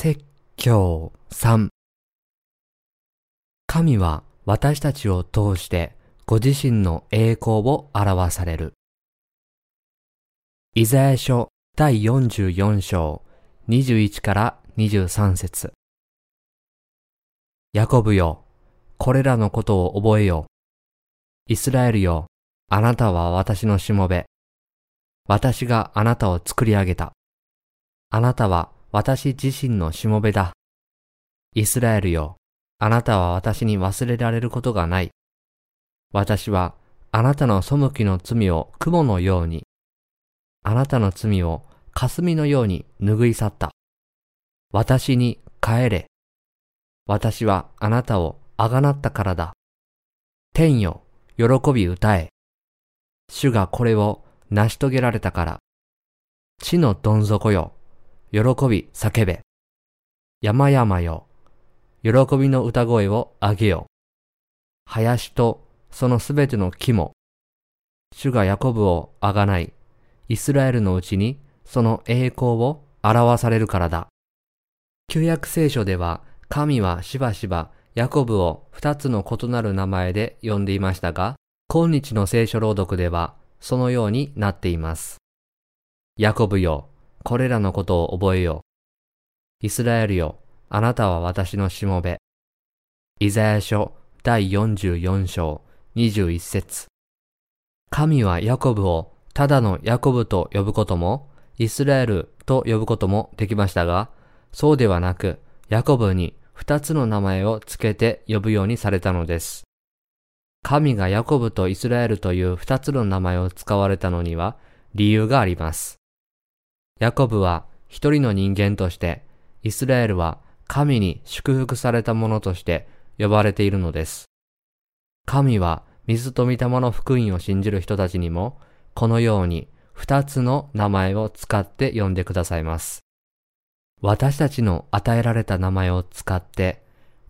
説教3神は私たちを通してご自身の栄光を表される。イザヤ書第44章21から23節ヤコブよ、これらのことを覚えよ。イスラエルよ、あなたは私のしもべ。私があなたを作り上げた。あなたは私自身のしもべだ。イスラエルよ、あなたは私に忘れられることがない。私はあなたの背きの罪を雲のように、あなたの罪を霞のように拭い去った。私に帰れ。私はあなたをあがなったからだ。天よ、喜び歌え。主がこれを成し遂げられたから。地のどん底よ、喜び叫べ。山々よ、喜びの歌声をあげよ。林とそのすべての木も、主がヤコブをあがない、イスラエルのうちにその栄光を表されるからだ。旧約聖書では、神はしばしばヤコブを二つの異なる名前で呼んでいましたが、今日の聖書朗読ではそのようになっています。ヤコブよ、これらのことを覚えよう。イスラエルよ、あなたは私のしもべ。イザヤ書第44章21節神はヤコブをただのヤコブと呼ぶことも、イスラエルと呼ぶこともできましたが、そうではなく、ヤコブに二つの名前を付けて呼ぶようにされたのです。神がヤコブとイスラエルという二つの名前を使われたのには理由があります。ヤコブは一人の人間として、イスラエルは神に祝福されたものとして呼ばれているのです。神は水と御霊の福音を信じる人たちにも、このように二つの名前を使って呼んでくださいます。私たちの与えられた名前を使って、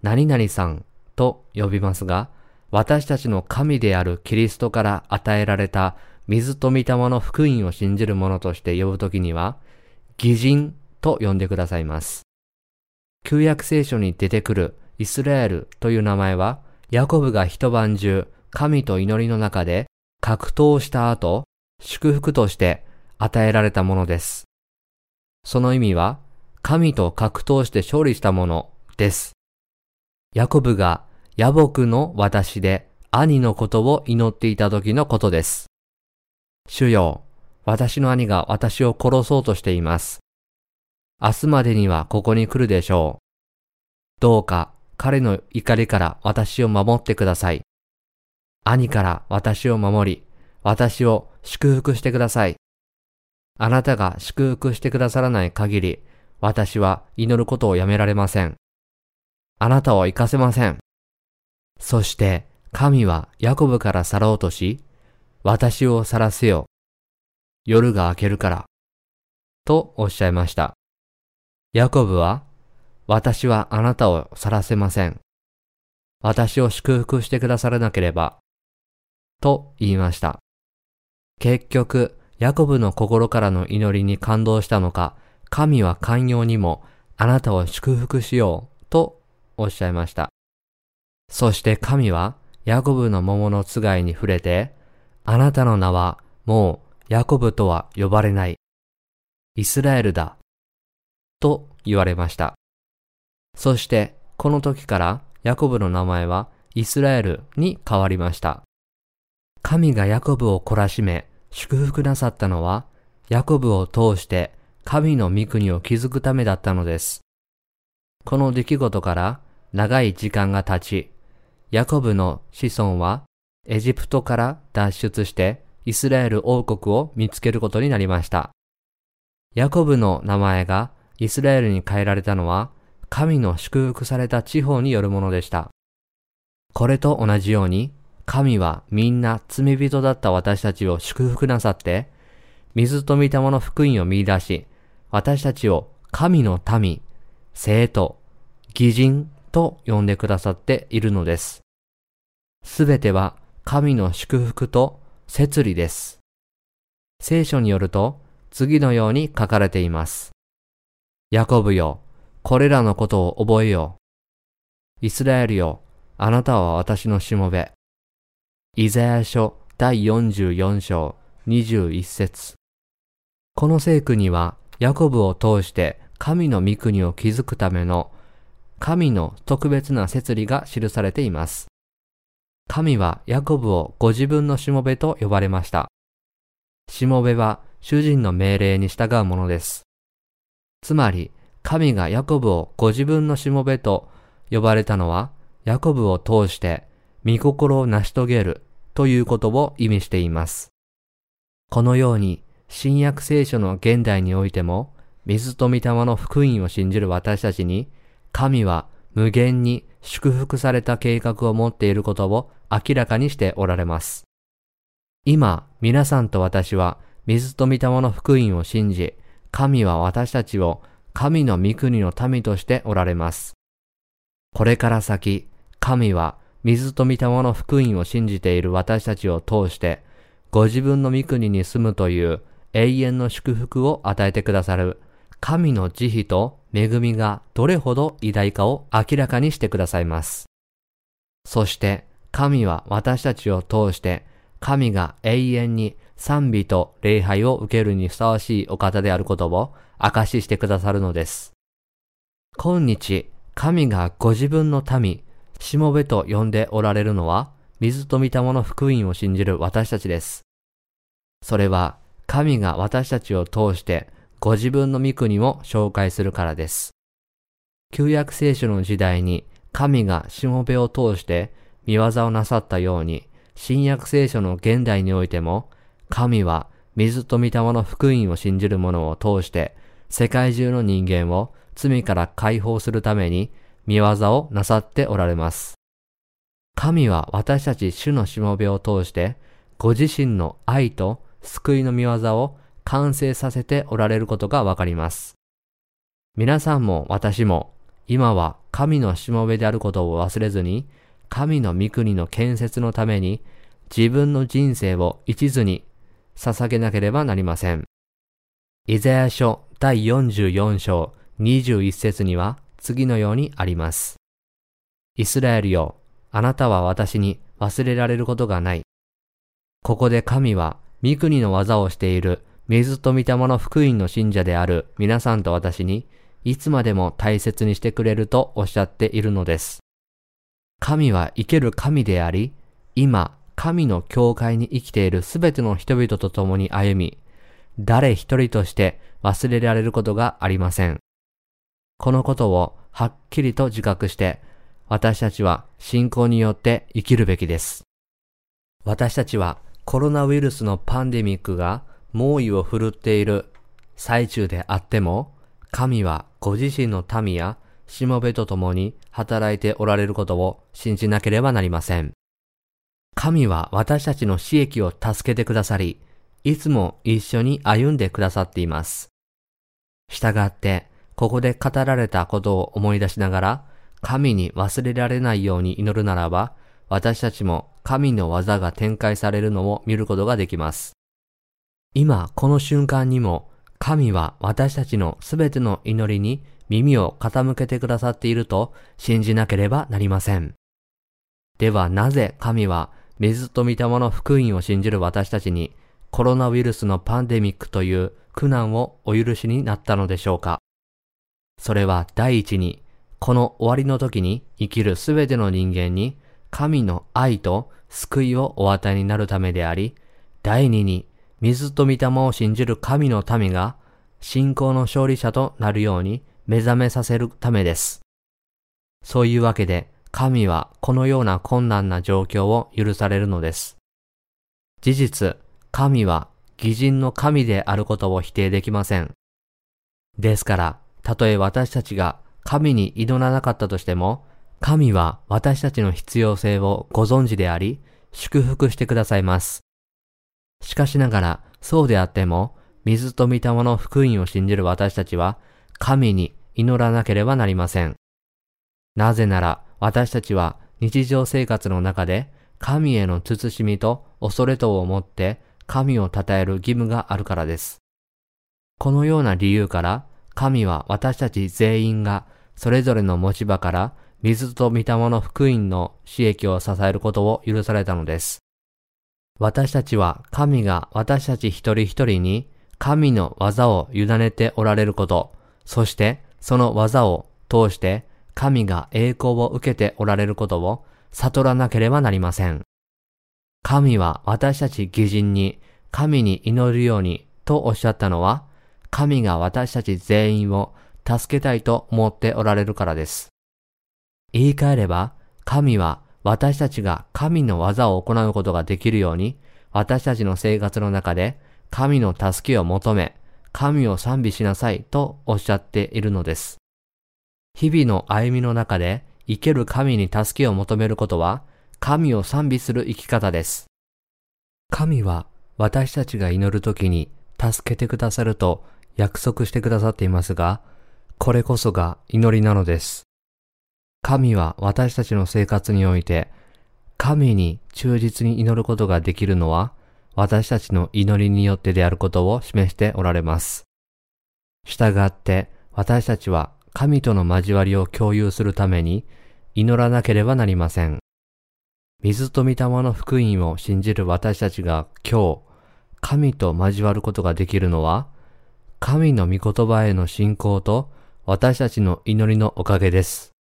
何々さんと呼びますが、私たちの神であるキリストから与えられた水と御霊の福音を信じる者として呼ぶときには、偽人と呼んでくださいます。旧約聖書に出てくるイスラエルという名前は、ヤコブが一晩中神と祈りの中で格闘した後、祝福として与えられたものです。その意味は、神と格闘して勝利したものです。ヤコブが野木の私で兄のことを祈っていた時のことです。主よ、私の兄が私を殺そうとしています。明日までにはここに来るでしょう。どうか彼の怒りから私を守ってください。兄から私を守り、私を祝福してください。あなたが祝福してくださらない限り、私は祈ることをやめられません。あなたを行かせません。そして神はヤコブから去ろうとし、私を去らせよ。夜が明けるから。とおっしゃいました。ヤコブは、私はあなたを去らせません。私を祝福してくださらなければ。と言いました。結局、ヤコブの心からの祈りに感動したのか、神は寛容にもあなたを祝福しようとおっしゃいました。そして神はヤコブの桃のつがいに触れて、あなたの名はもうヤコブとは呼ばれない。イスラエルだ。と言われました。そしてこの時からヤコブの名前はイスラエルに変わりました。神がヤコブを懲らしめ祝福なさったのはヤコブを通して神の御国を築くためだったのです。この出来事から長い時間が経ち、ヤコブの子孫はエジプトから脱出してイスラエル王国を見つけることになりました。ヤコブの名前がイスラエルに変えられたのは神の祝福された地方によるものでした。これと同じように神はみんな罪人だった私たちを祝福なさって、水と御霊の福音を見出し、私たちを神の民、生徒、義人と呼んでくださっているのです。すべては神の祝福と摂理です。聖書によると次のように書かれています。ヤコブよ、これらのことを覚えよう。イスラエルよ、あなたは私のしもべ。イザヤ書第44章21節この聖句には、ヤコブを通して神の御国を築くための神の特別な摂理が記されています。神はヤコブをご自分のしもべと呼ばれました。しもべは主人の命令に従うものです。つまり、神がヤコブをご自分のしもべと呼ばれたのは、ヤコブを通して御心を成し遂げるということを意味しています。このように、新約聖書の現代においても、水と御霊の福音を信じる私たちに、神は無限に祝福された計画を持っていることを明らかにしておられます。今、皆さんと私は、水と御霊の福音を信じ、神は私たちを神の御国の民としておられます。これから先、神は水と御霊の福音を信じている私たちを通して、ご自分の御国に住むという永遠の祝福を与えてくださる神の慈悲と恵みがどれほど偉大かを明らかにしてくださいます。そして神は私たちを通して神が永遠に賛美と礼拝を受けるにふさわしいお方であることを証ししてくださるのです。今日、神がご自分の民、しもべと呼んでおられるのは、水と御霊の福音を信じる私たちです。それは、神が私たちを通してご自分の御国を紹介するからです。旧約聖書の時代に神がしもべを通して見業をなさったように、新約聖書の現代においても、神は水と御霊の福音を信じる者を通して、世界中の人間を罪から解放するために見業をなさっておられます。神は私たち主のしもべを通して、ご自身の愛と救いの見業を完成させておられることがわかります。皆さんも私も今は神のしもべであることを忘れずに、神の御国の建設のために自分の人生を一途に捧げなければなりません。イザヤ書第44章21節には次のようにあります。イスラエルよ、あなたは私に忘れられることがない。ここで神は御国の技をしている水と御霊の福音の信者である皆さんと私にいつまでも大切にしてくれるとおっしゃっているのです。神は生ける神であり、今、神の教会に生きているすべての人々と共に歩み、誰一人として忘れられることがありません。このことをはっきりと自覚して、私たちは信仰によって生きるべきです。私たちはコロナウイルスのパンデミックが猛威を振るっている最中であっても、神はご自身の民やしもべと共に働いておられることを信じなければなりません。神は私たちの死益を助けてくださり、いつも一緒に歩んでくださっています。したがって、ここで語られたことを思い出しながら、神に忘れられないように祈るならば、私たちも神の技が展開されるのを見ることができます。今、この瞬間にも、神は私たちのすべての祈りに耳を傾けてくださっていると信じなければなりません。ではなぜ神は水と御霊の福音を信じる私たちにコロナウイルスのパンデミックという苦難をお許しになったのでしょうかそれは第一に、この終わりの時に生きるすべての人間に神の愛と救いをお与えになるためであり、第二に、水と御霊を信じる神の民が信仰の勝利者となるように目覚めさせるためです。そういうわけで、神はこのような困難な状況を許されるのです。事実、神は偽人の神であることを否定できません。ですから、たとえ私たちが神に挑らなかったとしても、神は私たちの必要性をご存知であり、祝福してくださいます。しかしながら、そうであっても、水と御霊の福音を信じる私たちは、神に祈らなければなりません。なぜなら私たちは日常生活の中で神への慎みと恐れとを持って神を称える義務があるからです。このような理由から神は私たち全員がそれぞれの持ち場から水と御霊の福音の刺激を支えることを許されたのです。私たちは神が私たち一人一人に神の技を委ねておられること、そしてその技を通して神が栄光を受けておられることを悟らなければなりません。神は私たち義人に神に祈るようにとおっしゃったのは、神が私たち全員を助けたいと思っておられるからです。言い換えれば、神は私たちが神の技を行うことができるように、私たちの生活の中で神の助けを求め、神を賛美しなさいとおっしゃっているのです。日々の歩みの中で生ける神に助けを求めることは、神を賛美する生き方です。神は私たちが祈るときに助けてくださると約束してくださっていますが、これこそが祈りなのです。神は私たちの生活において、神に忠実に祈ることができるのは、私たちの祈りによってであることを示しておられます。従って、私たちは神との交わりを共有するために祈らなければなりません。水と御霊の福音を信じる私たちが今日、神と交わることができるのは、神の御言葉への信仰と私たちの祈りのおかげです。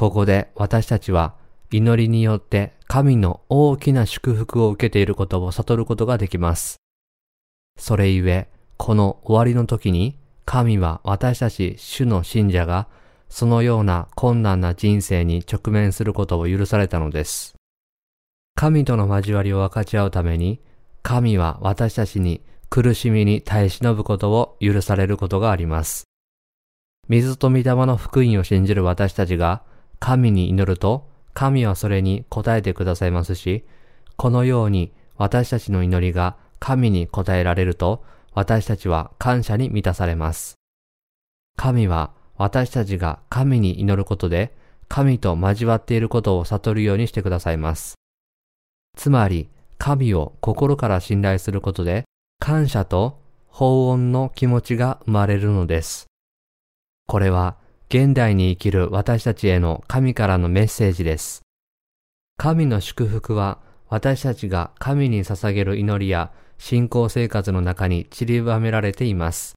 ここで私たちは祈りによって神の大きな祝福を受けていることを悟ることができます。それゆえ、この終わりの時に神は私たち主の信者がそのような困難な人生に直面することを許されたのです。神との交わりを分かち合うために、神は私たちに苦しみに耐え忍ぶことを許されることがあります。水と御霊の福音を信じる私たちが神に祈ると、神はそれに応えてくださいますし、このように私たちの祈りが神に応えられると、私たちは感謝に満たされます。神は私たちが神に祈ることで、神と交わっていることを悟るようにしてくださいます。つまり、神を心から信頼することで、感謝と法恩の気持ちが生まれるのです。これは現代に生きる私たちへの神からのメッセージです。神の祝福は私たちが神に捧げる祈りや信仰生活の中に散りばめられています。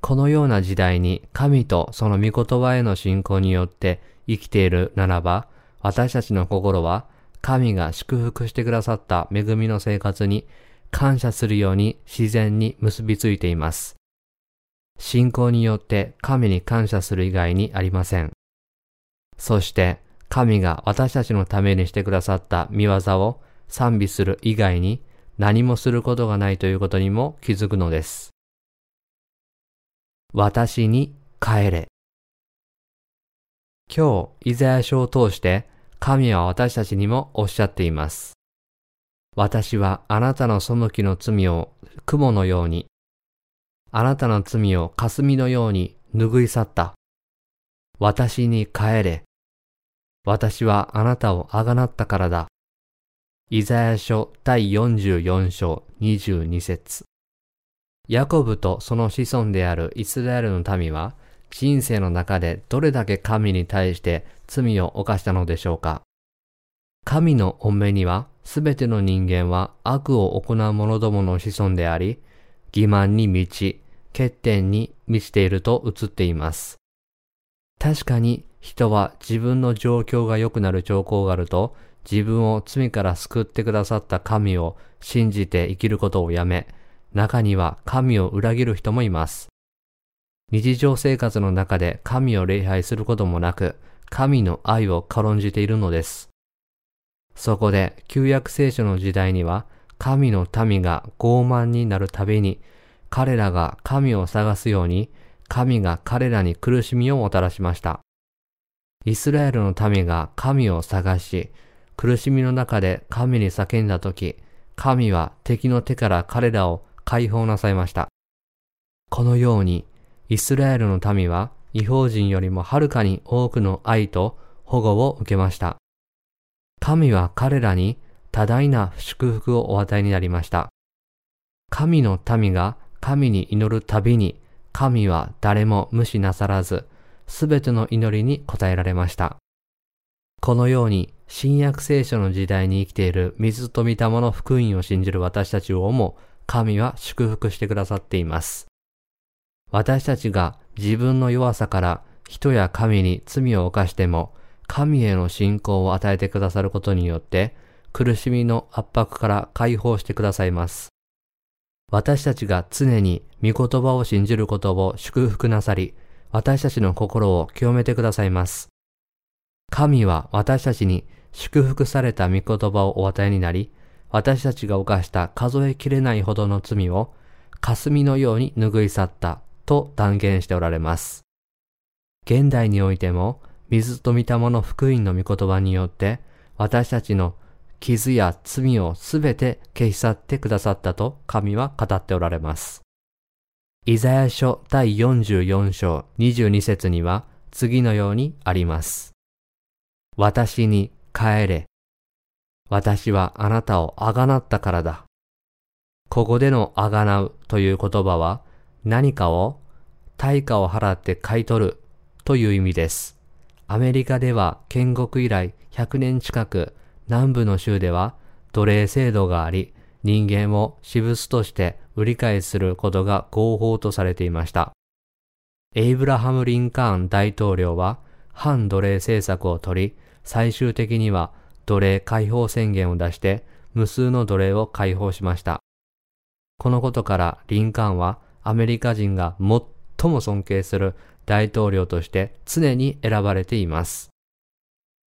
このような時代に神とその御言葉への信仰によって生きているならば、私たちの心は神が祝福してくださった恵みの生活に感謝するように自然に結びついています。信仰によって神に感謝する以外にありません。そして神が私たちのためにしてくださった見業を賛美する以外に何もすることがないということにも気づくのです。私に帰れ。今日、イザヤ書を通して神は私たちにもおっしゃっています。私はあなたの背きの罪を雲のようにあなたの罪を霞のように拭い去った。私に帰れ。私はあなたをあがなったからだ。イザヤ書第44章22節ヤコブとその子孫であるイスラエルの民は人生の中でどれだけ神に対して罪を犯したのでしょうか神の御目にはすべての人間は悪を行う者どもの子孫であり、欺瞞に満ち、欠点に満ちていると映っています。確かに人は自分の状況が良くなる兆候があると自分を罪から救ってくださった神を信じて生きることをやめ、中には神を裏切る人もいます。日常生活の中で神を礼拝することもなく、神の愛を軽んじているのです。そこで旧約聖書の時代には神の民が傲慢になるたびに彼らが神を探すように、神が彼らに苦しみをもたらしました。イスラエルの民が神を探し、苦しみの中で神に叫んだとき、神は敵の手から彼らを解放なさいました。このように、イスラエルの民は違法人よりもはるかに多くの愛と保護を受けました。神は彼らに多大な祝福をお与えになりました。神の民が神に祈るたびに神は誰も無視なさらず、すべての祈りに応えられました。このように、新約聖書の時代に生きている水と御霊の福音を信じる私たちをも、神は祝福してくださっています。私たちが自分の弱さから人や神に罪を犯しても、神への信仰を与えてくださることによって、苦しみの圧迫から解放してくださいます。私たちが常に御言葉を信じることを祝福なさり、私たちの心を清めてくださいます。神は私たちに祝福された御言葉をお与えになり、私たちが犯した数えきれないほどの罪を霞のように拭い去ったと断言しておられます。現代においても、水と御霊の福音の御言葉によって、私たちの傷や罪をすべて消し去ってくださったと神は語っておられます。イザヤ書第44章22節には次のようにあります。私に帰れ。私はあなたをあがなったからだ。ここでのあがなうという言葉は何かを対価を払って買い取るという意味です。アメリカでは建国以来100年近く南部の州では奴隷制度があり、人間を私物として売り買いすることが合法とされていました。エイブラハム・リンカーン大統領は反奴隷政策を取り、最終的には奴隷解放宣言を出して無数の奴隷を解放しました。このことからリンカーンはアメリカ人が最も尊敬する大統領として常に選ばれています。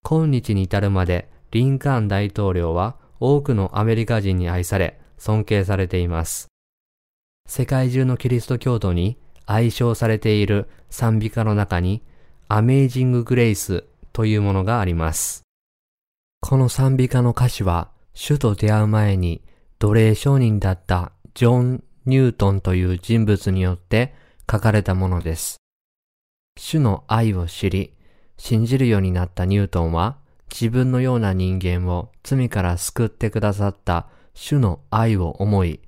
今日に至るまでリンカーン大統領は多くのアメリカ人に愛され、尊敬されています。世界中のキリスト教徒に愛称されている賛美歌の中に、アメイジング・グレイスというものがあります。この賛美歌の歌詞は、主と出会う前に奴隷商人だったジョン・ニュートンという人物によって書かれたものです。主の愛を知り、信じるようになったニュートンは、自分のような人間を罪から救ってくださった主の愛を思い、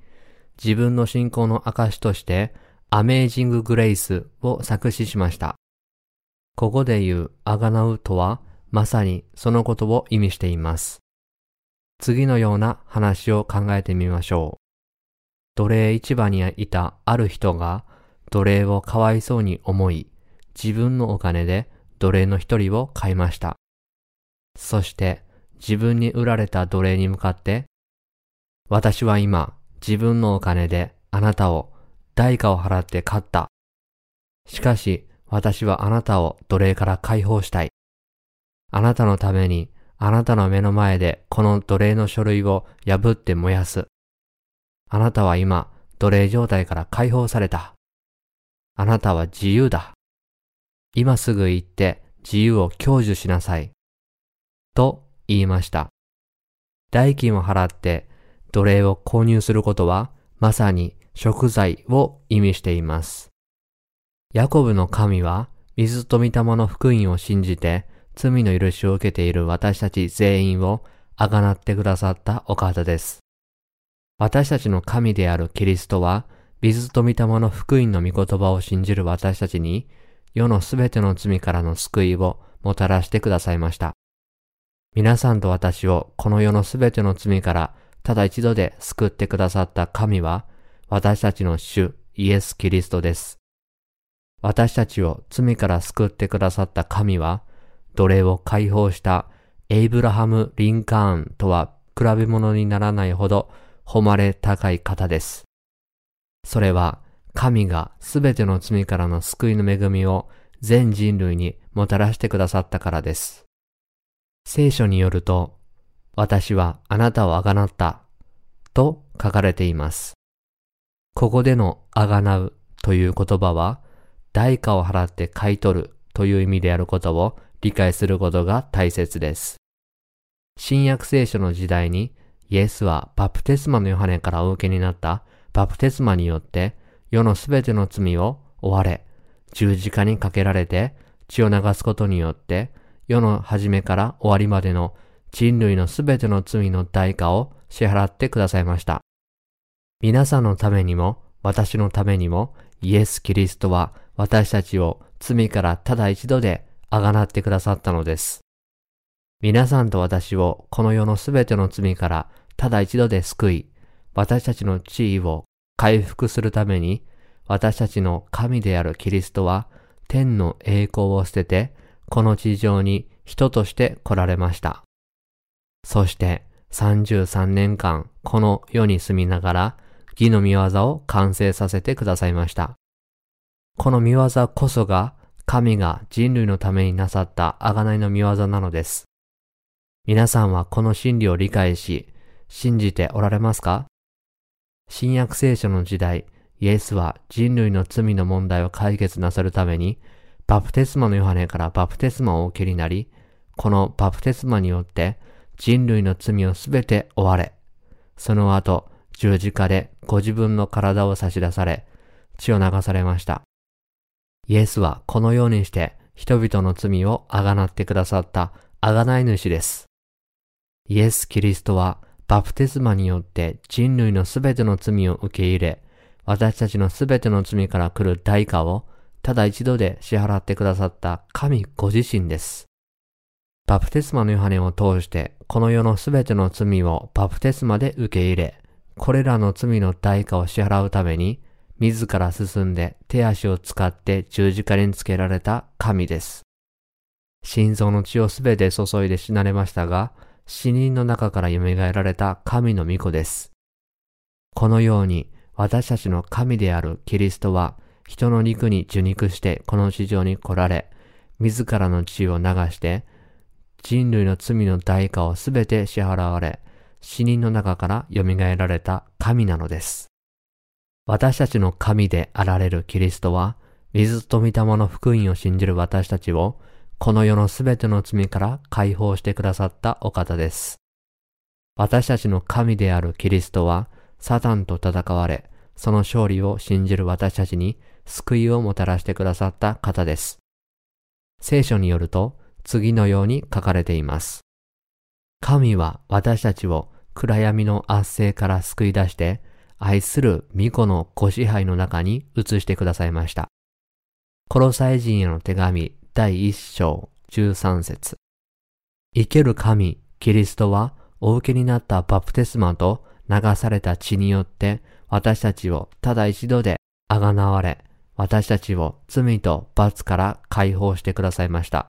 自分の信仰の証として、アメージング・グレイスを作詞しました。ここで言うあがなうとは、まさにそのことを意味しています。次のような話を考えてみましょう。奴隷市場にいたある人が奴隷をかわいそうに思い、自分のお金で奴隷の一人を買いました。そして自分に売られた奴隷に向かって、私は今自分のお金であなたを代価を払って買った。しかし私はあなたを奴隷から解放したい。あなたのためにあなたの目の前でこの奴隷の書類を破って燃やす。あなたは今奴隷状態から解放された。あなたは自由だ。今すぐ行って自由を享受しなさい。と言いました。代金を払って奴隷を購入することはまさに食材を意味しています。ヤコブの神は水と御霊の福音を信じて罪の許しを受けている私たち全員をあがなってくださったお方です。私たちの神であるキリストは水と御霊の福音の御言葉を信じる私たちに世のすべての罪からの救いをもたらしてくださいました。皆さんと私をこの世のすべての罪からただ一度で救ってくださった神は私たちの主イエス・キリストです。私たちを罪から救ってくださった神は奴隷を解放したエイブラハム・リンカーンとは比べ物にならないほど誉れ高い方です。それは神がすべての罪からの救いの恵みを全人類にもたらしてくださったからです。聖書によると、私はあなたをあがなったと書かれています。ここでのあがなうという言葉は、代価を払って買い取るという意味であることを理解することが大切です。新約聖書の時代にイエスはバプテスマのヨハネからお受けになったバプテスマによって世のすべての罪を追われ、十字架にかけられて血を流すことによって、世の初めから終わりまでの人類のすべての罪の代価を支払ってくださいました。皆さんのためにも、私のためにも、イエス・キリストは私たちを罪からただ一度であがなってくださったのです。皆さんと私をこの世のすべての罪からただ一度で救い、私たちの地位を回復するために、私たちの神であるキリストは天の栄光を捨てて、この地上に人として来られました。そして33年間この世に住みながら義の見業を完成させてくださいました。この見業こそが神が人類のためになさった贖いの見業なのです。皆さんはこの真理を理解し、信じておられますか？新約聖書の時代、イエスは人類の罪の問題を解決なさるために、バプテスマのヨハネからバプテスマを受けになり、このバプテスマによって人類の罪をすべて追われ、その後、十字架でご自分の体を差し出され、血を流されました。イエスはこのようにして人々の罪をあがなってくださったあがない主です。イエス・キリストはバプテスマによって人類のすべての罪を受け入れ、私たちのすべての罪から来る代価をただ一度で支払ってくださった神ご自身です。バプテスマのヨハネを通してこの世のすべての罪をバプテスマで受け入れ、これらの罪の代価を支払うために、自ら進んで手足を使って十字架につけられた神です。心臓の血をすべて注いで死なれましたが、死人の中から蘇られた神の御子です。このように私たちの神であるキリストは人の肉に受肉してこの地上に来られ、自らの血を流して人類の罪の代価をすべて支払われ、死人の中から蘇られた神なのです。私たちの神であられるキリストは、水と御霊の福音を信じる私たちを、この世のすべての罪から解放してくださったお方です。私たちの神であるキリストは、サタンと戦われ、その勝利を信じる私たちに救いをもたらしてくださった方です。聖書によると、次のように書かれています。神は私たちを暗闇の圧政から救い出して、愛する御子のご支配の中に移してくださいました。コロサイ人への手紙第一章十三節生ける神、キリストはお受けになったバプテスマと流された血によって私たちをただ一度であがなわれ、私たちを罪と罰から解放してくださいました。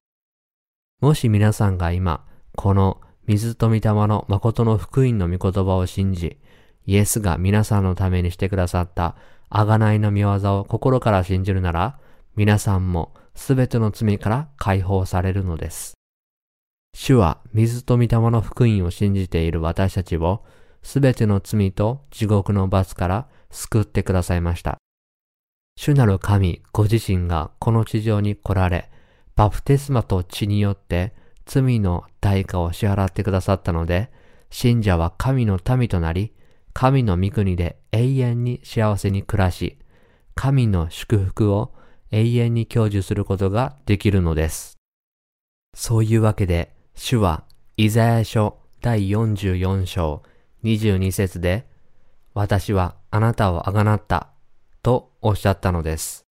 もし皆さんが今、この水と御霊の誠の福音の御言葉を信じ、イエスが皆さんのためにしてくださった贖いの御業を心から信じるなら、皆さんもすべての罪から解放されるのです。主は水と御霊の福音を信じている私たちをすべての罪と地獄の罰から救ってくださいました。主なる神ご自身がこの地上に来られ、バプテスマと血によって罪の代価を支払ってくださったので、信者は神の民となり、神の御国で永遠に幸せに暮らし、神の祝福を永遠に享受することができるのです。そういうわけで、主は、イザヤ書第44章22節で、私はあなたをあがなった、おっしゃったのです。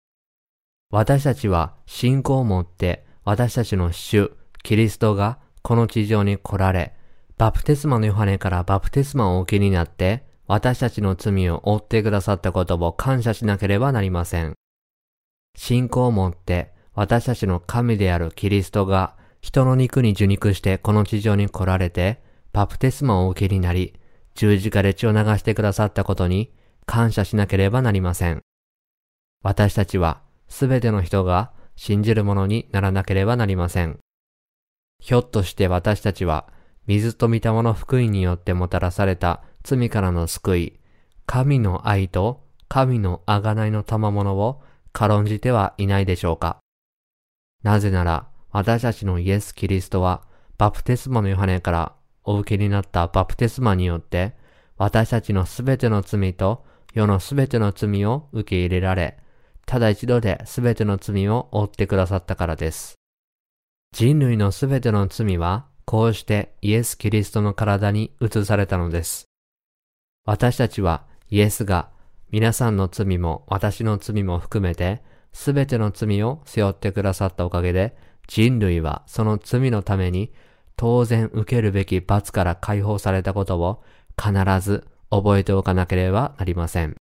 私たちは信仰を持って私たちの主、キリストがこの地上に来られ、バプテスマのヨハネからバプテスマをお受けになって、私たちの罪を負ってくださったことを感謝しなければなりません。信仰を持って私たちの神であるキリストが人の肉に受肉してこの地上に来られて、バプテスマをお受けになり、十字架で血を流してくださったことに感謝しなければなりません。私たちはすべての人が信じるものにならなければなりません。ひょっとして私たちは、水と御霊の福音によってもたらされた罪からの救い、神の愛と神の贖いの賜物を軽んじてはいないでしょうか。なぜなら、私たちのイエス・キリストは、バプテスマのヨハネからお受けになったバプテスマによって、私たちのすべての罪と世のすべての罪を受け入れられ、ただ一度で全ての罪を負ってくださったからです。人類の全ての罪は、こうしてイエス・キリストの体に移されたのです。私たちはイエスが皆さんの罪も私の罪も含めて、すべての罪を背負ってくださったおかげで、人類はその罪のために当然受けるべき罰から解放されたことを必ず覚えておかなければなりません。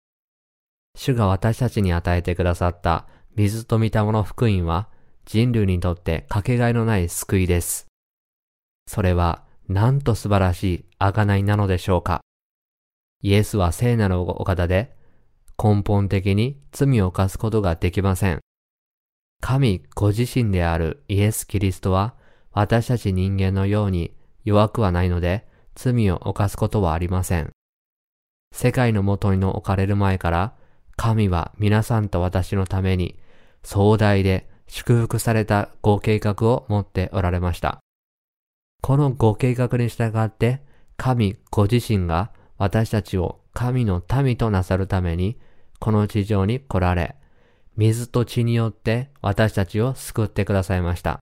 主が私たちに与えてくださった水と御霊の福音は人類にとってかけがえのない救いです。それはなんと素晴らしい贖いなのでしょうか。イエスは聖なるお方で根本的に罪を犯すことができません。神ご自身であるイエス・キリストは私たち人間のように弱くはないので罪を犯すことはありません。世界のもとに置かれる前から神は皆さんと私のために壮大で祝福されたご計画を持っておられました。このご計画に従って神ご自身が私たちを神の民となさるためにこの地上に来られ、水と血によって私たちを救ってくださいました。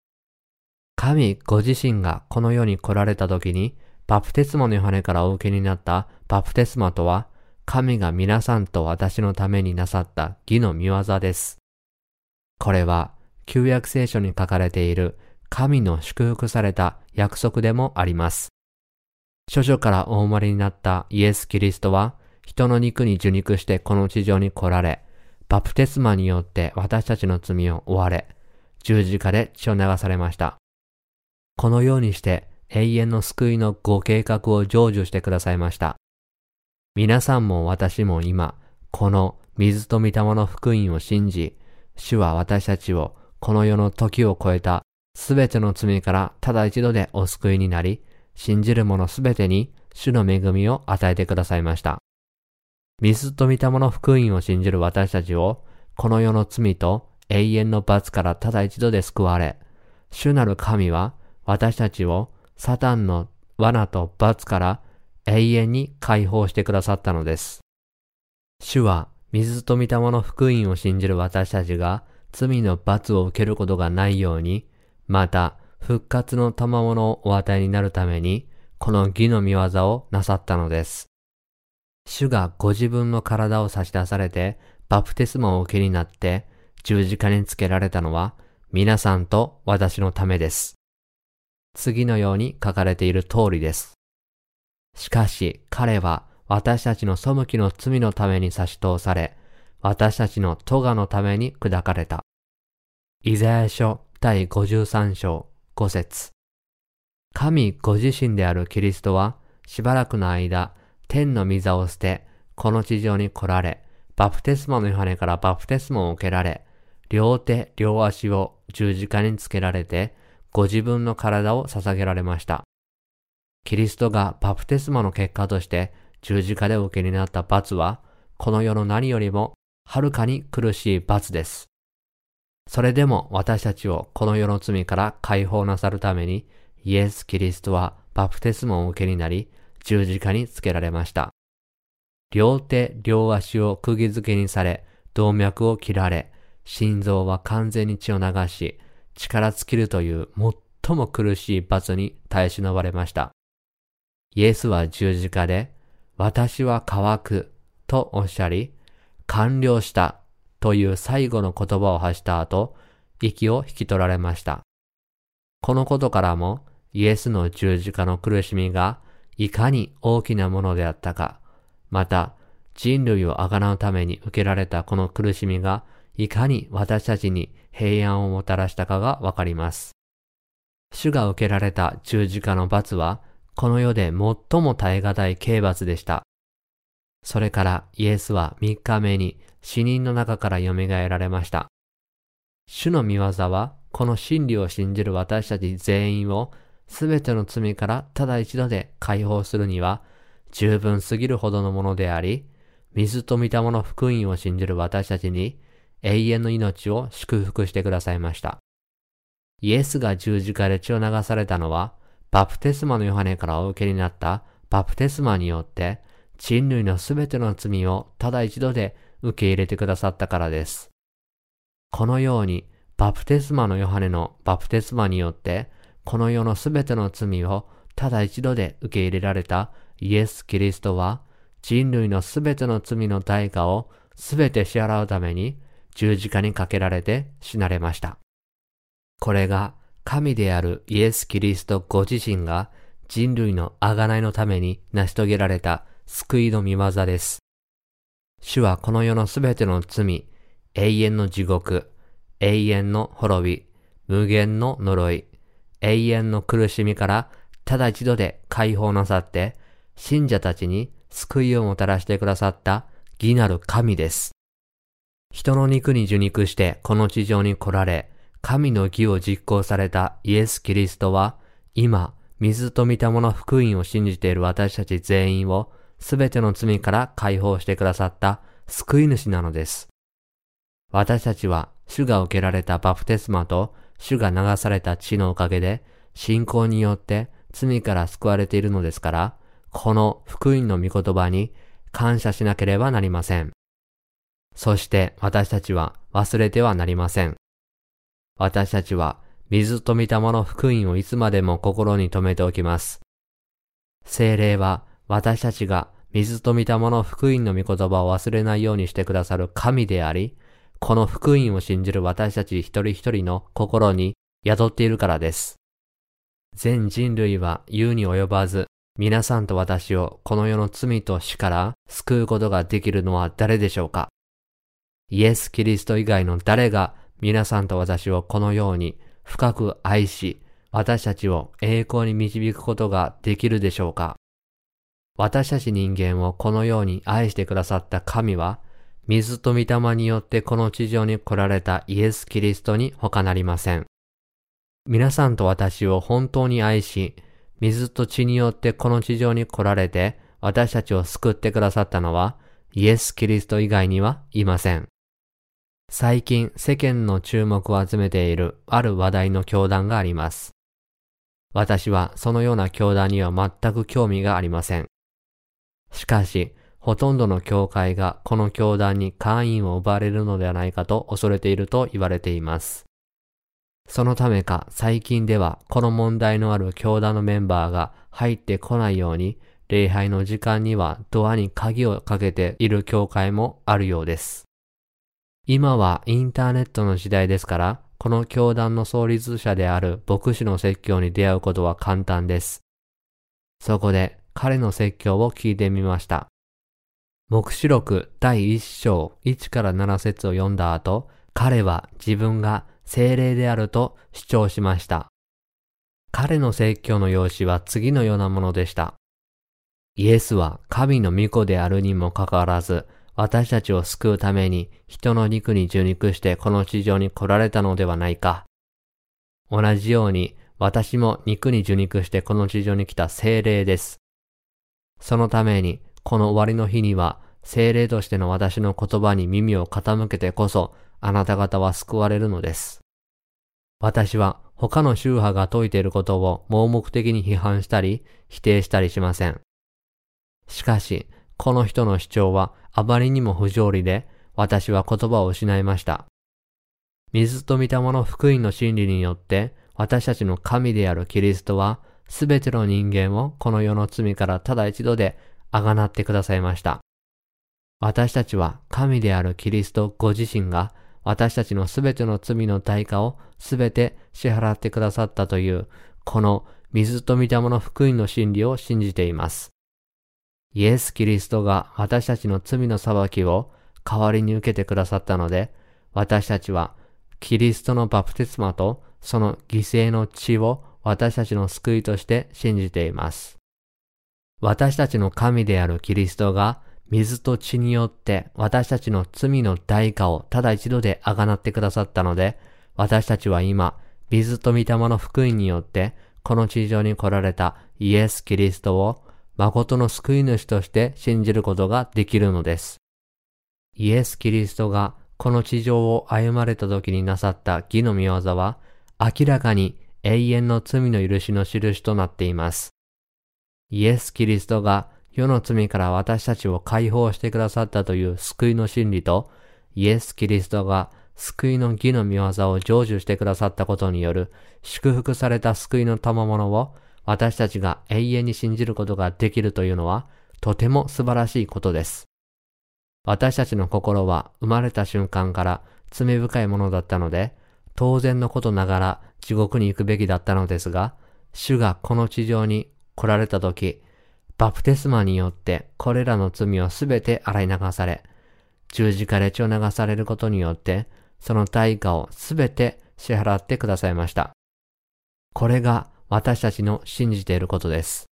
神ご自身がこの世に来られた時に、バプテスマのヨハネからお受けになったバプテスマとは、神が皆さんと私のためになさった義の見業です。これは、旧約聖書に書かれている神の祝福された約束でもあります。諸書からお生まれになったイエス・キリストは、人の肉に受肉してこの地上に来られ、バプテスマによって私たちの罪を追われ、十字架で血を流されました。このようにして永遠の救いのご計画を成就してくださいました。皆さんも私も今、この水と御霊の福音を信じ、主は私たちをこの世の時を超えたすべての罪からただ一度でお救いになり、信じる者すべてに主の恵みを与えてくださいました。水と御霊の福音を信じる私たちを、この世の罪と永遠の罰からただ一度で救われ、主なる神は私たちをサタンの罠と罰から永遠に解放してくださったのです。主は水と御霊の福音を信じる私たちが罪の罰を受けることがないように、また復活の賜物をお与えになるために、この義の見業をなさったのです。主がご自分の体を差し出されて、バプテスマを受けになって十字架につけられたのは、皆さんと私のためです。次のように書かれている通りです。しかし彼は私たちの背きの罪のために差し通され、私たちの咎のために砕かれた。イザヤ書第53章5節神ご自身であるキリストはしばらくの間、天の御座を捨て、この地上に来られ、バプテスマのヨハネからバプテスマを受けられ、両手、両足を十字架につけられて、ご自分の体を捧げられました。キリストがバプテスマの結果として十字架でお受けになった罰は、この世の何よりもはるかに苦しい罰です。それでも私たちをこの世の罪から解放なさるために、イエス・キリストはバプテスマを受けになり、十字架につけられました。両手、両足を釘付けにされ、動脈を切られ、心臓は完全に血を流し、力尽きるという最も苦しい罰に耐え忍ばれました。イエスは十字架で、私は乾くとおっしゃり、完了したという最後の言葉を発した後、息を引き取られました。このことからも、イエスの十字架の苦しみがいかに大きなものであったか、また人類をあがなうために受けられたこの苦しみがいかに私たちに平安をもたらしたかがわかります。主が受けられた十字架の罰は、この世で最も耐え難い刑罰でした。それからイエスは三日目に死人の中から蘇られました。主の見業は、この真理を信じる私たち全員をすべての罪からただ一度で解放するには十分すぎるほどのものであり、水と御霊の福音を信じる私たちに永遠の命を祝福してくださいました。イエスが十字架で血を流されたのは、バプテスマのヨハネからお受けになったバプテスマによって、人類のすべての罪をただ一度で受け入れてくださったからです。このように、バプテスマのヨハネのバプテスマによって、この世のすべての罪をただ一度で受け入れられたイエス・キリストは、人類のすべての罪の代価をすべて支払うために十字架にかけられて死なれました。これが神であるイエス・キリストご自身が人類の贖いのために成し遂げられた救いの見業です。主はこの世のすべての罪、永遠の地獄、永遠の滅び、無限の呪い、永遠の苦しみからただ一度で解放なさって、信者たちに救いをもたらしてくださった義なる神です。人の肉に受肉してこの地上に来られ、神の義を実行されたイエス・キリストは、今、水と御霊の福音を信じている私たち全員を、すべての罪から解放してくださった救い主なのです。私たちは、主が受けられたバプテスマと、主が流された血のおかげで、信仰によって罪から救われているのですから、この福音の御言葉に感謝しなければなりません。そして私たちは忘れてはなりません。私たちは水と御霊の福音をいつまでも心に留めておきます。精霊は私たちが水と御霊の福音の御言葉を忘れないようにしてくださる神であり、この福音を信じる私たち一人一人の心に宿っているからです。全人類は言うに及ばず、皆さんと私をこの世の罪と死から救うことができるのは誰でしょうかイエス・キリスト以外の誰が皆さんと私をこのように深く愛し、私たちを栄光に導くことができるでしょうか私たち人間をこのように愛してくださった神は、水と御霊によってこの地上に来られたイエス・キリストに他なりません。皆さんと私を本当に愛し、水と血によってこの地上に来られて私たちを救ってくださったのはイエス・キリスト以外にはいません。最近世間の注目を集めているある話題の教団があります。私はそのような教団には全く興味がありません。しかし、ほとんどの教会がこの教団に会員を奪われるのではないかと恐れていると言われています。そのためか最近ではこの問題のある教団のメンバーが入ってこないように礼拝の時間にはドアに鍵をかけている教会もあるようです。今はインターネットの時代ですから、この教団の創立者である牧師の説教に出会うことは簡単です。そこで彼の説教を聞いてみました。目視録第1章1から7節を読んだ後、彼は自分が精霊であると主張しました。彼の説教の用紙は次のようなものでした。イエスは神の御子であるにもかかわらず、私たちを救うために人の肉に受肉してこの地上に来られたのではないか。同じように私も肉に受肉してこの地上に来た精霊です。そのためにこの終わりの日には精霊としての私の言葉に耳を傾けてこそあなた方は救われるのです。私は他の宗派が説いていることを盲目的に批判したり否定したりしません。しかし、この人の主張はあまりにも不条理で、私は言葉を失いました。水と御霊の福音の真理によって、私たちの神であるキリストは、すべての人間をこの世の罪からただ一度であがなってくださいました。私たちは神であるキリストご自身が私たちのすべての罪の代価をすべて支払ってくださったという、この水と御霊の福音の真理を信じています。イエス・キリストが私たちの罪の裁きを代わりに受けてくださったので、私たちはキリストのバプテスマとその犠牲の血を私たちの救いとして信じています。私たちの神であるキリストが水と血によって私たちの罪の代価をただ一度であがなってくださったので、私たちは今、水と御霊の福音によってこの地上に来られたイエス・キリストを誠の救い主として信じることができるのです。イエス・キリストがこの地上を歩まれた時になさった義の御業は明らかに永遠の罪の許しの印となっています。イエス・キリストが世の罪から私たちを解放してくださったという救いの真理と、イエス・キリストが救いの義の御業を成就してくださったことによる祝福された救いの賜物を私たちが永遠に信じることができるというのは、とても素晴らしいことです。私たちの心は生まれた瞬間から罪深いものだったので、当然のことながら地獄に行くべきだったのですが、主がこの地上に来られた時、バプテスマによってこれらの罪をすべて洗い流され、十字架で血を流されることによって、その対価をすべて支払ってくださいました。これが私たちの信じていることです。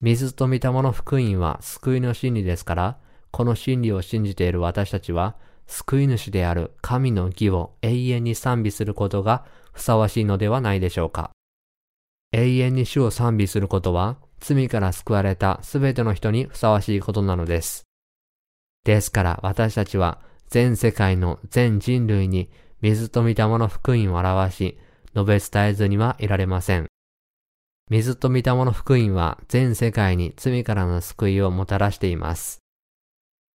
水と見たもの福音は救いの真理ですから、この真理を信じている私たちは、救い主である神の義を永遠に賛美することがふさわしいのではないでしょうか。永遠に主を賛美することは、罪から救われたすべての人にふさわしいことなのです。ですから私たちは全世界の全人類に水と御霊の福音を表し、述べ伝えずにはいられません。水と御霊の福音は全世界に罪からの救いをもたらしています。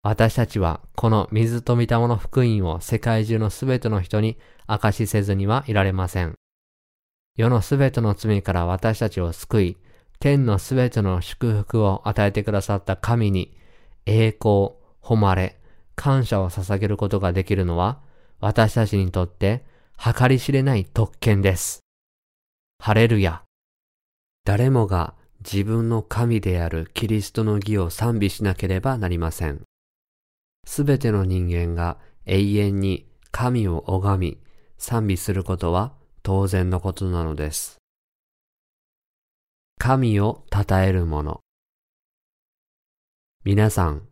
私たちはこの水と御霊の福音を世界中のすべての人に明かしせずにはいられません。世のすべての罪から私たちを救い、天のすべての祝福を与えてくださった神に栄光、誉れ、感謝を捧げることができるのは私たちにとって計り知れない特権です。ハレルヤ。誰もが自分の神であるキリストの義を賛美しなければなりません。すべての人間が永遠に神を拝み賛美することは当然のことなのです。神を称えるもの。皆さん、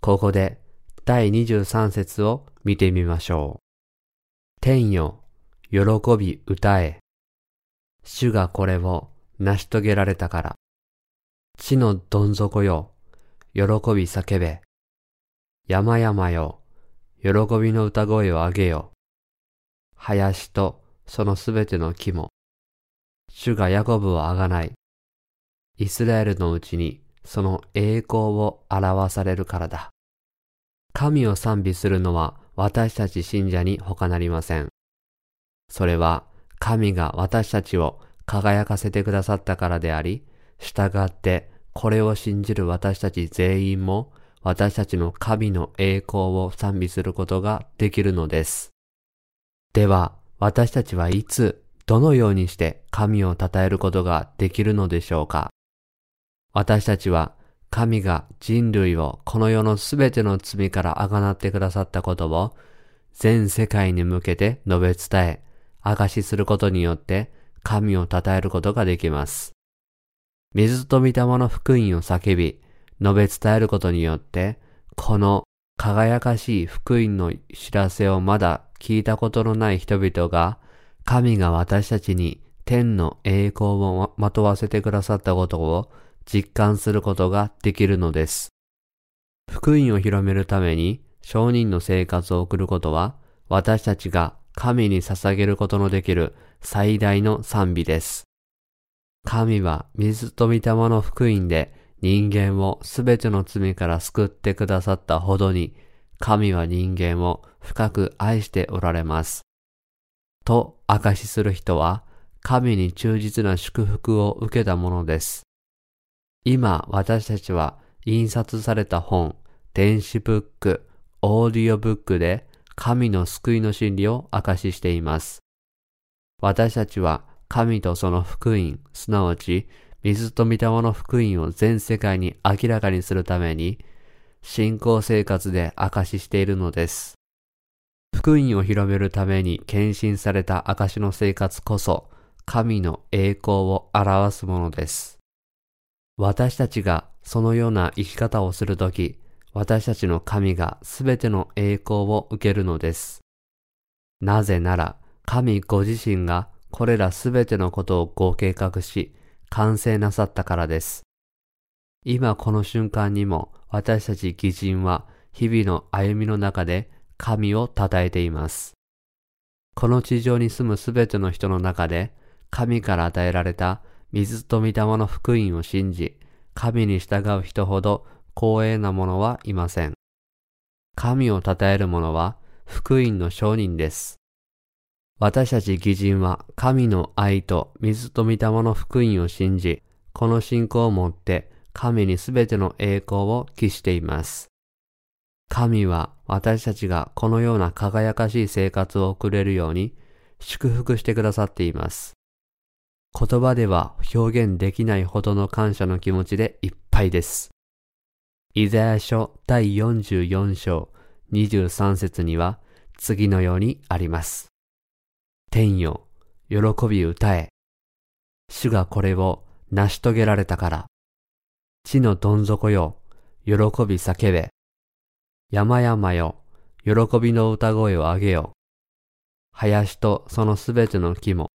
ここで第23節を見てみましょう。天よ、喜び歌え。主がこれを成し遂げられたから。地のどん底よ、喜び叫べ。山々よ、喜びの歌声をあげよ。林とそのすべての木も。主がヤコブをあがない。イスラエルのうちにその栄光を表されるからだ。神を賛美するのは私たち信者に他なりません。それは神が私たちを輝かせてくださったからであり、従ってこれを信じる私たち全員も私たちの神の栄光を賛美することができるのです。では、私たちはいつ、どのようにして神を称えることができるのでしょうか私たちは神が人類をこの世のすべての罪からあがなってくださったことを全世界に向けて述べ伝え、証しすることによって神を称えることができます。水と御霊の福音を叫び、述べ伝えることによって、この輝かしい福音の知らせをまだ聞いたことのない人々が、神が私たちに天の栄光をまとわせてくださったことを実感することができるのです。福音を広めるために商人の生活を送ることは私たちが神に捧げることのできる最大の賛美です。神は水と御霊の福音で人間をすべての罪から救ってくださったほどに神は人間を深く愛しておられます。と証しする人は神に忠実な祝福を受けたものです。今私たちは印刷された本、電子ブック、オーディオブックで神の救いの真理を証ししています。私たちは神とその福音、すなわち水と御霊の福音を全世界に明らかにするために信仰生活で証ししているのです。福音を広めるために献身された証の生活こそ神の栄光を表すものです。私たちがそのような生き方をするとき、私たちの神がすべての栄光を受けるのです。なぜなら、神ご自身がこれらすべてのことをご計画し、完成なさったからです。今この瞬間にも私たち義人は日々の歩みの中で神を称えています。この地上に住むすべての人の中で神から与えられた水と御霊の福音を信じ、神に従う人ほど光栄な者はいません。神を称える者は福音の証人です。私たち義人は神の愛と水と御霊の福音を信じ、この信仰をもって神にすべての栄光を期しています。神は私たちがこのような輝かしい生活を送れるように祝福してくださっています。言葉では表現できないほどの感謝の気持ちでいっぱいです。イザヤ書第44章23節には次のようにあります。天よ、喜び歌え。主がこれを成し遂げられたから。地のどん底よ、喜び叫べ。山々よ、喜びの歌声を上げよ。林とそのすべての木も。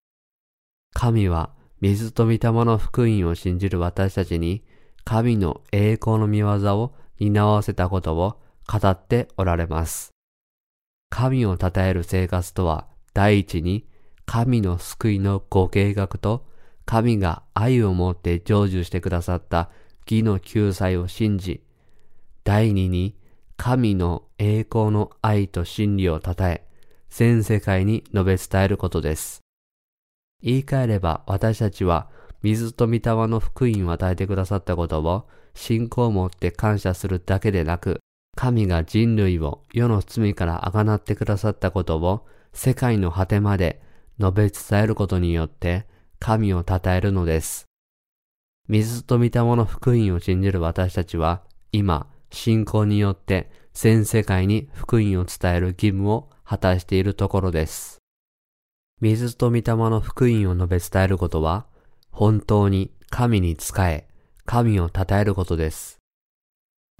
神は水と御霊の福音を信じる私たちに、神の栄光の見業を担わせたことを語っておられます。神を称える生活とは、第一に、神の救いのご計画と、神が愛を持って成就してくださった義の救済を信じ、第二に、神の栄光の愛と真理を称え、全世界に述べ伝えることです。言い換えれば私たちは水と御霊の福音を与えてくださったことを信仰を持って感謝するだけでなく、神が人類を世の罪からあがなってくださったことを世界の果てまで述べ伝えることによって神を称えるのです。水と御霊の福音を信じる私たちは今信仰によって全世界に福音を伝える義務を果たしているところです。水と御霊の福音を述べ伝えることは本当に神に仕え、神を称えることです。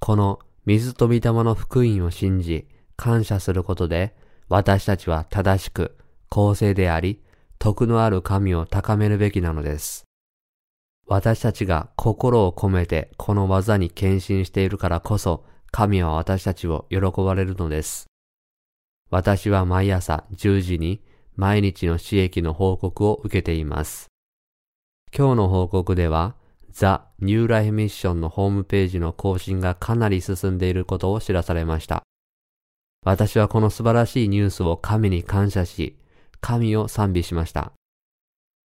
この水と御霊の福音を信じ、感謝することで、私たちは正しく、公正であり、徳のある神を高めるべきなのです。私たちが心を込めてこの技に献身しているからこそ、神は私たちを喜ばれるのです。私は毎朝10時に毎日の刺激の報告を受けています。今日の報告では、ザ・ニューライフミッションのホームページの更新がかなり進んでいることを知らされました。私はこの素晴らしいニュースを神に感謝し、神を賛美しました。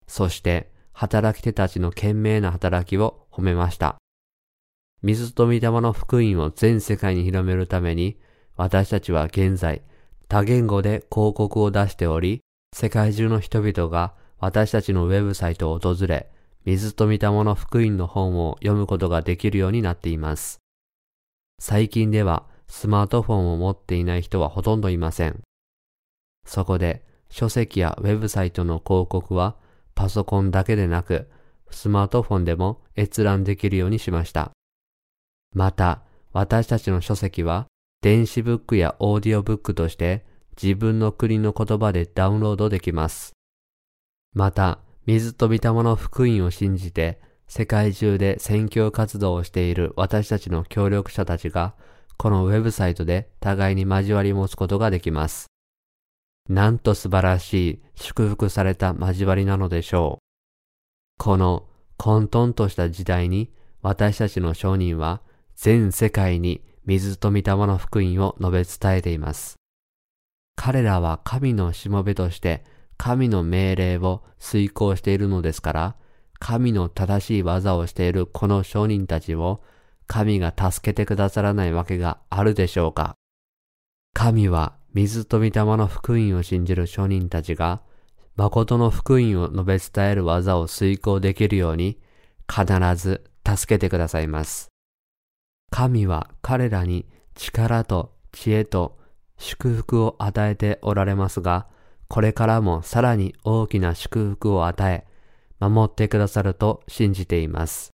そして、働き手たちの懸命な働きを褒めました。水と御霊の福音を全世界に広めるために、私たちは現在、多言語で広告を出しており、世界中の人々が私たちのウェブサイトを訪れ、水と御霊の福音の本を読むことができるようになっています。最近ではスマートフォンを持っていない人はほとんどいません。そこで書籍やウェブサイトの広告はパソコンだけでなくスマートフォンでも閲覧できるようにしました。また私たちの書籍は電子ブックやオーディオブックとして自分の国の言葉でダウンロードできます。また水と御霊の福音を信じて世界中で宣教活動をしている私たちの協力者たちがこのウェブサイトで互いに交わり持つことができます。なんと素晴らしい祝福された交わりなのでしょう。この混沌とした時代に私たちの商人は全世界に水と御霊の福音を述べ伝えています。彼らは神のしもべとして神の命令を遂行しているのですから、神の正しい技をしているこの商人たちを神が助けてくださらないわけがあるでしょうか神は水と御霊の福音を信じる商人たちが誠の福音を述べ伝える技を遂行できるように必ず助けてくださいます。神は彼らに力と知恵と祝福を与えておられますが、これからもさらに大きな祝福を与え、守ってくださると信じています。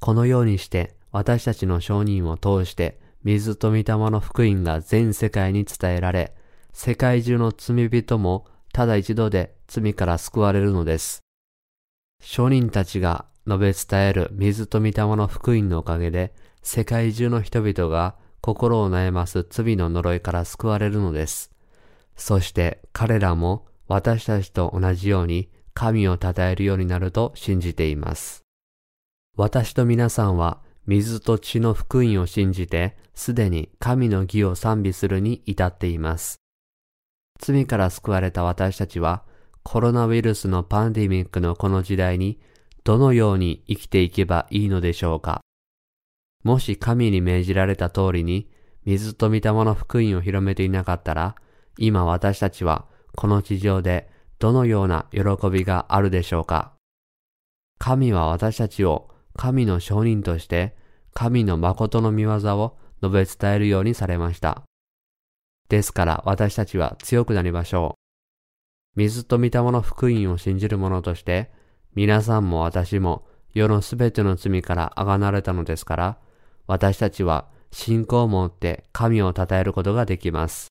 このようにして私たちの証人を通して水と御霊の福音が全世界に伝えられ、世界中の罪人もただ一度で罪から救われるのです。証人たちが述べ伝える水と御霊の福音のおかげで、世界中の人々が心を悩ます罪の呪いから救われるのです。そして彼らも私たちと同じように神を称えるようになると信じています。私と皆さんは水と血の福音を信じてすでに神の義を賛美するに至っています。罪から救われた私たちはコロナウイルスのパンデミックのこの時代にどのように生きていけばいいのでしょうかもし神に命じられた通りに、水と御霊の福音を広めていなかったら、今私たちはこの地上でどのような喜びがあるでしょうか神は私たちを神の証人として神の誠の見業を述べ伝えるようにされました。ですから私たちは強くなりましょう。水と御霊の福音を信じる者として、皆さんも私も世のすべての罪からあがなれたのですから、私たちは信仰を持って神を称えることができます。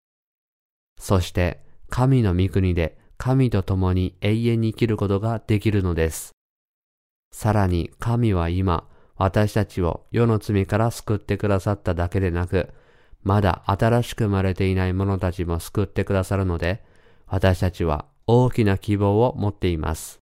そして神の御国で神と共に永遠に生きることができるのです。さらに神は今、私たちを世の罪から救ってくださっただけでなく、まだ新しく生まれていない者たちも救ってくださるので、私たちは大きな希望を持っています。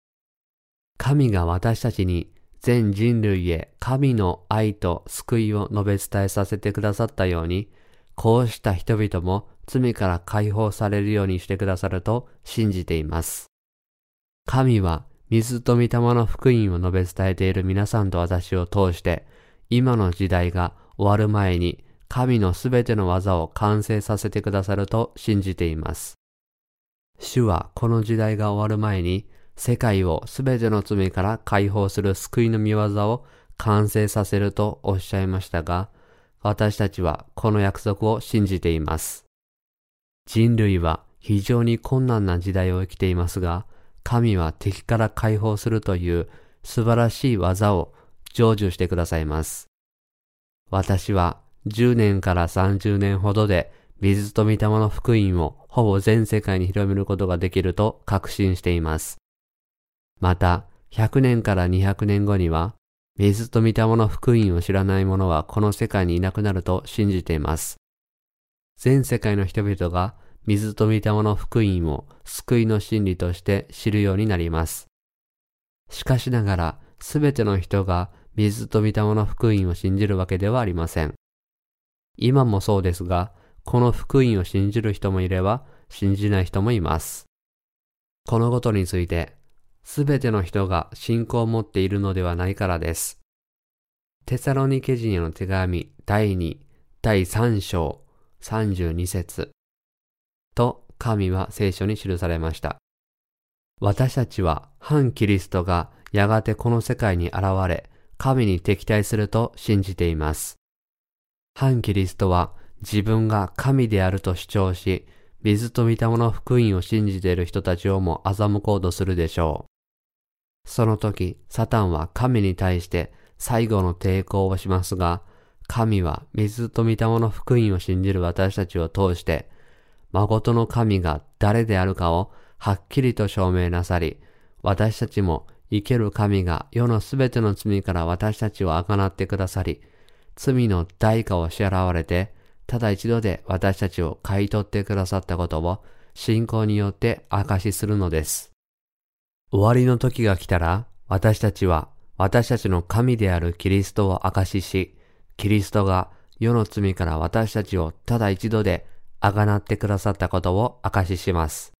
神が私たちに全人類へ神の愛と救いを述べ伝えさせてくださったように、こうした人々も罪から解放されるようにしてくださると信じています。神は水と御霊の福音を述べ伝えている皆さんと私を通して、今の時代が終わる前に神のすべての技を完成させてくださると信じています。主はこの時代が終わる前に世界をすべての罪から解放する救いの見業を完成させるとおっしゃいましたが、私たちはこの約束を信じています。人類は非常に困難な時代を生きていますが、神は敵から解放するという素晴らしい技を成就してくださいます。私は10年から30年ほどで水と御霊の福音をほぼ全世界に広めることができると確信しています。また、100年から200年後には、水と御霊の福音を知らない者はこの世界にいなくなると信じています。全世界の人々が水と御霊の福音を救いの真理として知るようになります。しかしながら、すべての人が水と御霊の福音を信じるわけではありません。今もそうですが、この福音を信じる人もいれば、信じない人もいます。このことについて、すべての人が信仰を持っているのではないからです。テサロニケ人への手紙第2、第3章32節と神は聖書に記されました。私たちは反キリストがやがてこの世界に現れ、神に敵対すると信じています。反キリストは自分が神であると主張し、水と御霊の福音を信じている人たちをも欺こうとするでしょう。その時、サタンは神に対して最後の抵抗をしますが、神は水と御霊の福音を信じる私たちを通して、誠の神が誰であるかをはっきりと証明なさり、私たちも生ける神が世のすべての罪から私たちをあがなってくださり、罪の代価を支払われて、ただ一度で私たちを買い取ってくださったことを信仰によって証しするのです。終わりの時が来たら、私たちは私たちの神であるキリストを証しし、キリストが世の罪から私たちをただ一度であがなってくださったことを証しします。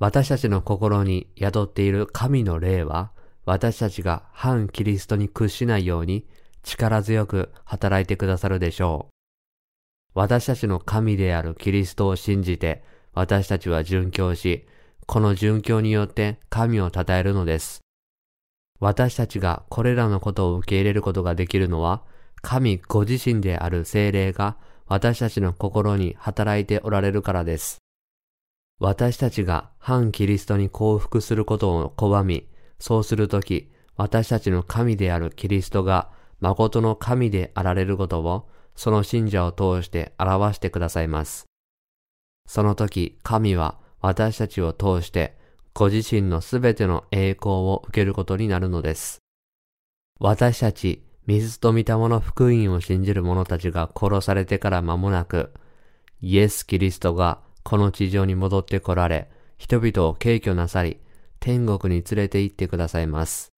私たちの心に宿っている神の霊は、私たちが反キリストに屈しないように力強く働いてくださるでしょう。私たちの神であるキリストを信じて、私たちは殉教し、この殉教によって神を称えるのです。私たちがこれらのことを受け入れることができるのは、神ご自身である精霊が私たちの心に働いておられるからです。私たちが反キリストに降伏することを拒み、そうするとき、私たちの神であるキリストが誠の神であられることをその信者を通して表してくださいます。その時、神は私たちを通してご自身のすべての栄光を受けることになるのです。私たち、水と御霊の福音を信じる者たちが殺されてから間もなく、イエス・キリストがこの地上に戻って来られ、人々を敬挙なさり、天国に連れて行ってくださいます。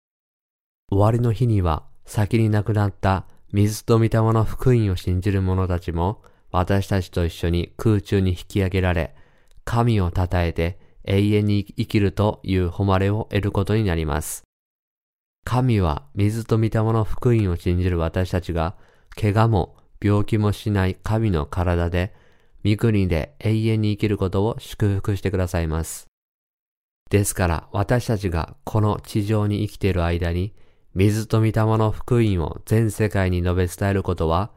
終わりの日には、先に亡くなった水と御霊の福音を信じる者たちも、私たちと一緒に空中に引き上げられ、神を称えて永遠に生きるという誉れを得ることになります。神は水と御霊の福音を信じる私たちが怪我も病気もしない神の体で、御国で永遠に生きることを祝福してくださいます。ですから私たちがこの地上に生きている間に、水と御霊の福音を全世界に述べ伝えることは、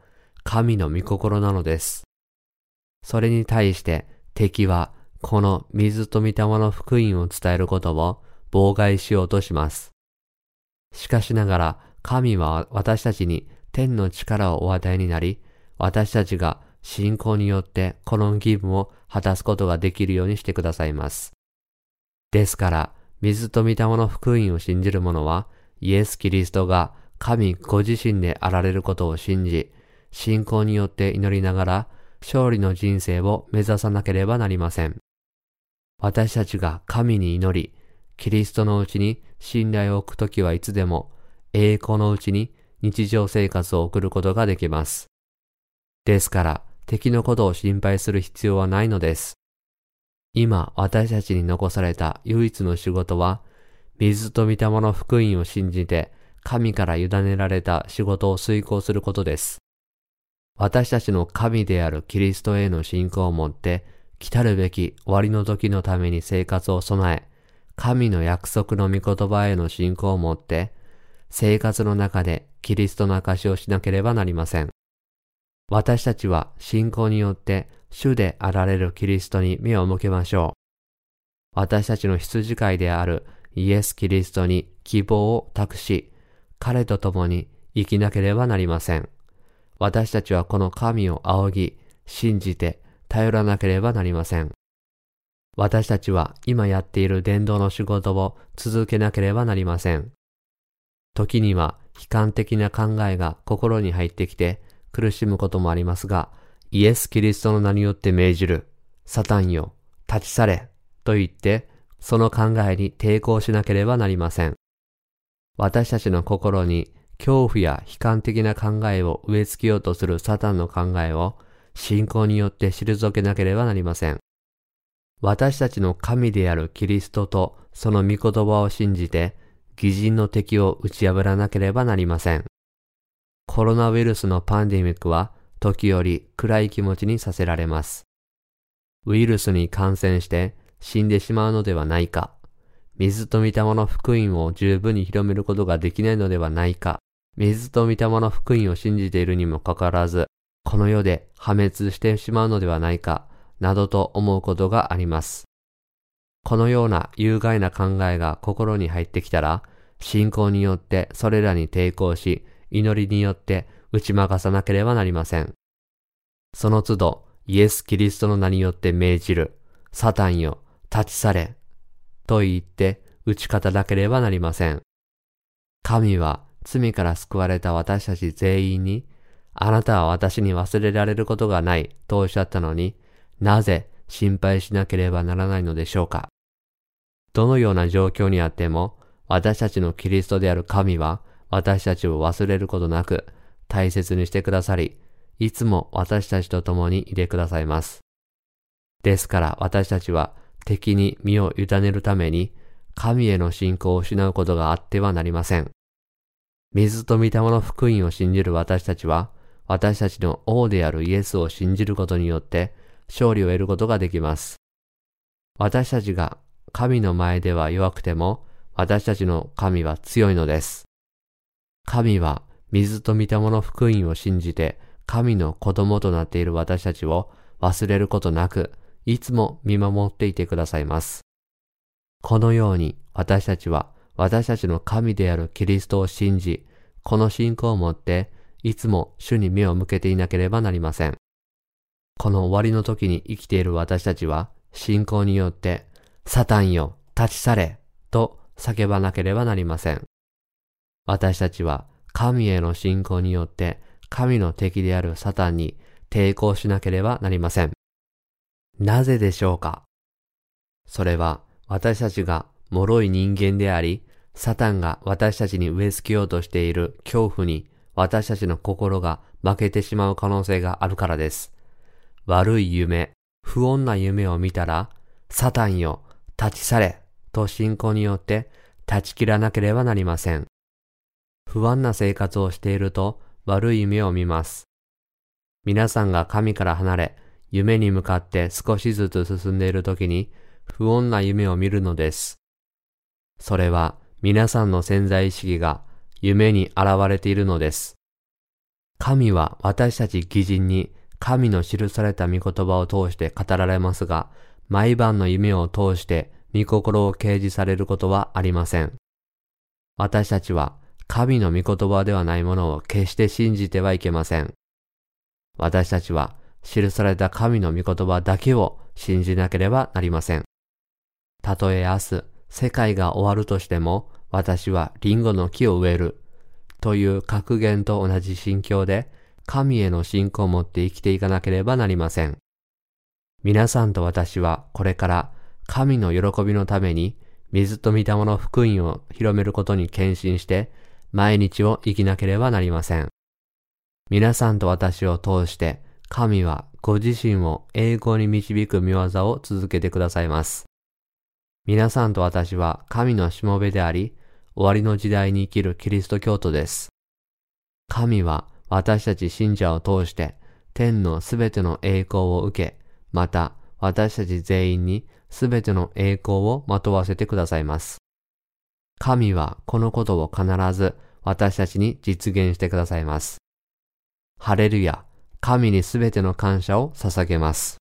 神の御心なのです。それに対して敵はこの水と御霊の福音を伝えることを妨害しようとします。しかしながら神は私たちに天の力をお与えになり、私たちが信仰によってこの義務を果たすことができるようにしてくださいます。ですから、水と御霊の福音を信じる者は、イエス・キリストが神ご自身であられることを信じ、信仰によって祈りながら、勝利の人生を目指さなければなりません。私たちが神に祈り、キリストのうちに信頼を置くときはいつでも、栄光のうちに日常生活を送ることができます。ですから、敵のことを心配する必要はないのです。今、私たちに残された唯一の仕事は、水と御霊の福音を信じて、神から委ねられた仕事を遂行することです。私たちの神であるキリストへの信仰を持って、来たるべき終わりの時のために生活を備え、神の約束の御言葉への信仰を持って、生活の中でキリストの証をしなければなりません。私たちは信仰によって主であられるキリストに目を向けましょう。私たちの羊飼いであるイエス・キリストに希望を託し、彼と共に生きなければなりません。私たちはこの神を仰ぎ、信じて頼らなければなりません。私たちは今やっている伝道の仕事を続けなければなりません。時には悲観的な考えが心に入ってきて苦しむこともありますが、イエス・キリストの名によって命じる、サタンよ、立ち去れ、と言って、その考えに抵抗しなければなりません。私たちの心に恐怖や悲観的な考えを植え付けようとするサタンの考えを信仰によって退けなければなりません。私たちの神であるキリストとその御言葉を信じて、偽人の敵を打ち破らなければなりません。コロナウイルスのパンデミックは時折暗い気持ちにさせられます。ウイルスに感染して死んでしまうのではないか、水と御霊の福音を十分に広めることができないのではないか、水と御霊の福音を信じているにもかかわらず、この世で破滅してしまうのではないか、などと思うことがあります。このような有害な考えが心に入ってきたら、信仰によってそれらに抵抗し、祈りによって打ち負かさなければなりません。その都度、イエス・キリストの名によって命じる、サタンよ、立ち去れ、と言って打ち勝たなければなりません。神は罪から救われた私たち全員に、あなたは私に忘れられることがないとおっしゃったのに、なぜ心配しなければならないのでしょうか？どのような状況にあっても、私たちのキリストである神は、私たちを忘れることなく、大切にしてくださり、いつも私たちと共にいてくださいます。ですから私たちは敵に身を委ねるために、神への信仰を失うことがあってはなりません。水と御霊の福音を信じる私たちは、私たちの王であるイエスを信じることによって勝利を得ることができます。私たちが神の前では弱くても、私たちの神は強いのです。神は水と御霊の福音を信じて神の子供となっている私たちを忘れることなく、いつも見守っていてくださいます。このように私たちは私たちの神であるキリストを信じ、この信仰を持っていつも主に目を向けていなければなりません。この終わりの時に生きている私たちは信仰によって、サタンよ、立ち去れ、と叫ばなければなりません。私たちは神への信仰によって神の敵であるサタンに抵抗しなければなりません。なぜでしょうか？それは私たちが脆い人間であり、サタンが私たちに植え付けようとしている恐怖に私たちの心が負けてしまう可能性があるからです。悪い夢、不穏な夢を見たら、サタンよ、立ち去れ、と信仰によって断ち切らなければなりません。不安な生活をしていると、悪い夢を見ます。皆さんが神から離れ、夢に向かって少しずつ進んでいる時に不穏な夢を見るのです。それは皆さんの潜在意識が夢に現れているのです。神は私たち義人に神の記された御言葉を通して語られますが、毎晩の夢を通して御心を掲示されることはありません。私たちは神の御言葉ではないものを決して信じてはいけません。私たちは記された神の御言葉だけを信じなければなりません。たとえ明日、世界が終わるとしても、私はリンゴの木を植える。という格言と同じ心境で、神への信仰を持って生きていかなければなりません。皆さんと私はこれから神の喜びのために水と御霊の福音を広めることに献身して毎日を生きなければなりません。皆さんと私を通して神はご自身を栄光に導く見業を続けてくださいます。皆さんと私は神のしもべであり、終わりの時代に生きるキリスト教徒です。神は私たち信者を通して天のすべての栄光を受け、また私たち全員にすべての栄光をまとわせてくださいます。神はこのことを必ず私たちに実現してくださいます。ハレルヤ、神にすべての感謝を捧げます。